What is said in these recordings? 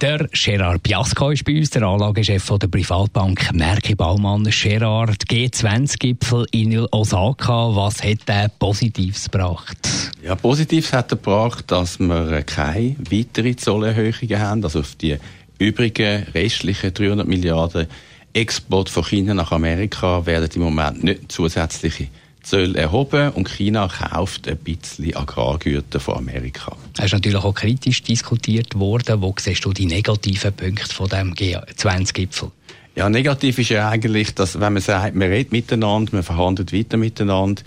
der Gerard Biasco ist bei uns, der Anlagechef der Privatbank Merki Baumann. Gerard, G20-Gipfel in Osaka, was hat der Positives gebracht? Ja, Positives hat er gebracht, dass wir keine weiteren Zollerhöhungen haben, also auf die übrigen restlichen 300 Milliarden Export von China nach Amerika werden im Moment nicht zusätzliche Zölle erhoben und China kauft ein bisschen Agrargüter von Amerika. Es ist natürlich auch kritisch diskutiert worden. Wo siehst du die negativen Punkte von dem G20-Gipfel? Ja, negativ ist ja eigentlich, dass wenn man sagt, man redet miteinander, man verhandelt weiter miteinander,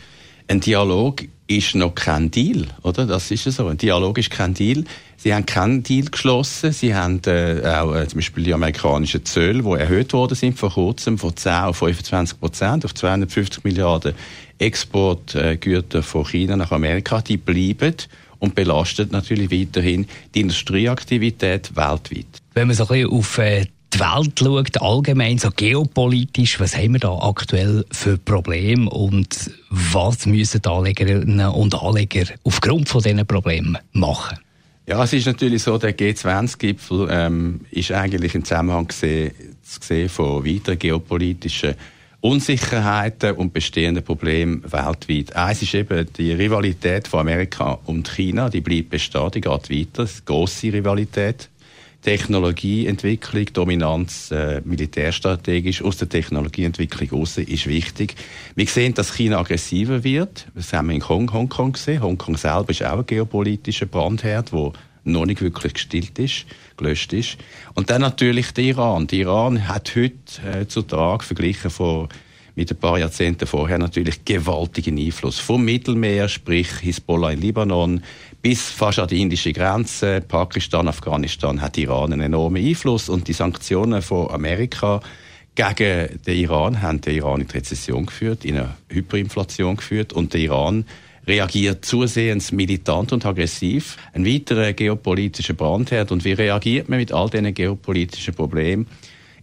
ein Dialog ist noch kein Deal, oder? Das ist ja so. Ein Dialog ist kein Deal. Sie haben keinen Deal geschlossen. Sie haben äh, auch äh, zum Beispiel die amerikanischen Zölle, die erhöht worden sind vor kurzem von 10 auf 25 Prozent auf 250 Milliarden Exportgüter von China nach Amerika, die bleiben und belastet natürlich weiterhin die Industrieaktivität weltweit. Wenn man so ein bisschen auf äh, die Welt schaut, allgemein so geopolitisch, was haben wir da aktuell für Probleme und was müssen die Anlegerinnen und Anleger aufgrund von diesen Problemen machen? Ja, es ist natürlich so, der G20-Gipfel ähm, ist eigentlich im Zusammenhang gesehen, zu sehen von weiteren geopolitischen Unsicherheiten und bestehenden Problemen weltweit. Eins ist eben die Rivalität von Amerika und China, die bleibt bestehen, die geht weiter, eine grosse Rivalität. Technologieentwicklung, Dominanz äh, militärstrategisch aus der Technologieentwicklung raus ist wichtig. Wir sehen, dass China aggressiver wird. Das haben wir in Hong Hongkong gesehen. Hongkong selber ist auch ein geopolitischer Brandherd, wo noch nicht wirklich gestillt ist, gelöscht ist. Und dann natürlich der Iran. Der Iran hat heute äh, zu Tag verglichen vor mit ein paar Jahrzehnten vorher natürlich gewaltigen Einfluss. Vom Mittelmeer, sprich Hisbollah in Libanon, bis fast an die indische Grenze, Pakistan, Afghanistan, hat Iran einen enormen Einfluss und die Sanktionen von Amerika gegen den Iran haben den Iran in die Rezession geführt, in eine Hyperinflation geführt und der Iran reagiert zusehends militant und aggressiv. Ein weiterer geopolitischer Brandherd. Und wie reagiert man mit all diesen geopolitischen Problemen?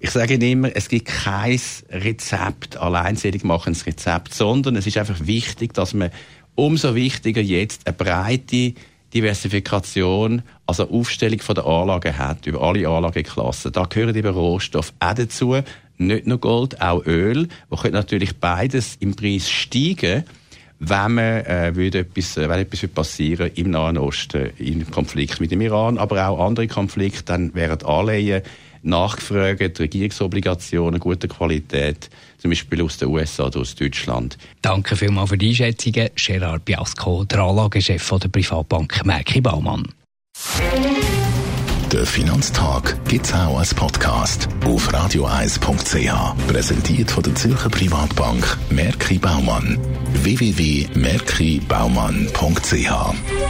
Ich sage Ihnen immer, es gibt kein Rezept, alleinselig machendes Rezept, sondern es ist einfach wichtig, dass man umso wichtiger jetzt eine breite Diversifikation, also Aufstellung von der Anlagen hat, über alle Anlageklassen. Da gehören eben Rohstoffe auch dazu, nicht nur Gold, auch Öl, wo könnte natürlich beides im Preis steigen, wenn man äh, würde etwas, äh, wenn etwas passieren im Nahen Osten, im Konflikt mit dem Iran, aber auch andere Konflikte, dann wären Anleihen nachgefragt, Regierungsobligationen guter Qualität, zum Beispiel aus den USA oder aus Deutschland. Danke vielmals für die Einschätzungen, Gerard Biasco, der Anlagechef der Privatbank Merki Baumann. Der Finanztag gibt es auch als Podcast auf radioeis.ch. Präsentiert von der Zürcher Privatbank Merki Baumann. www.merkibaumann.ch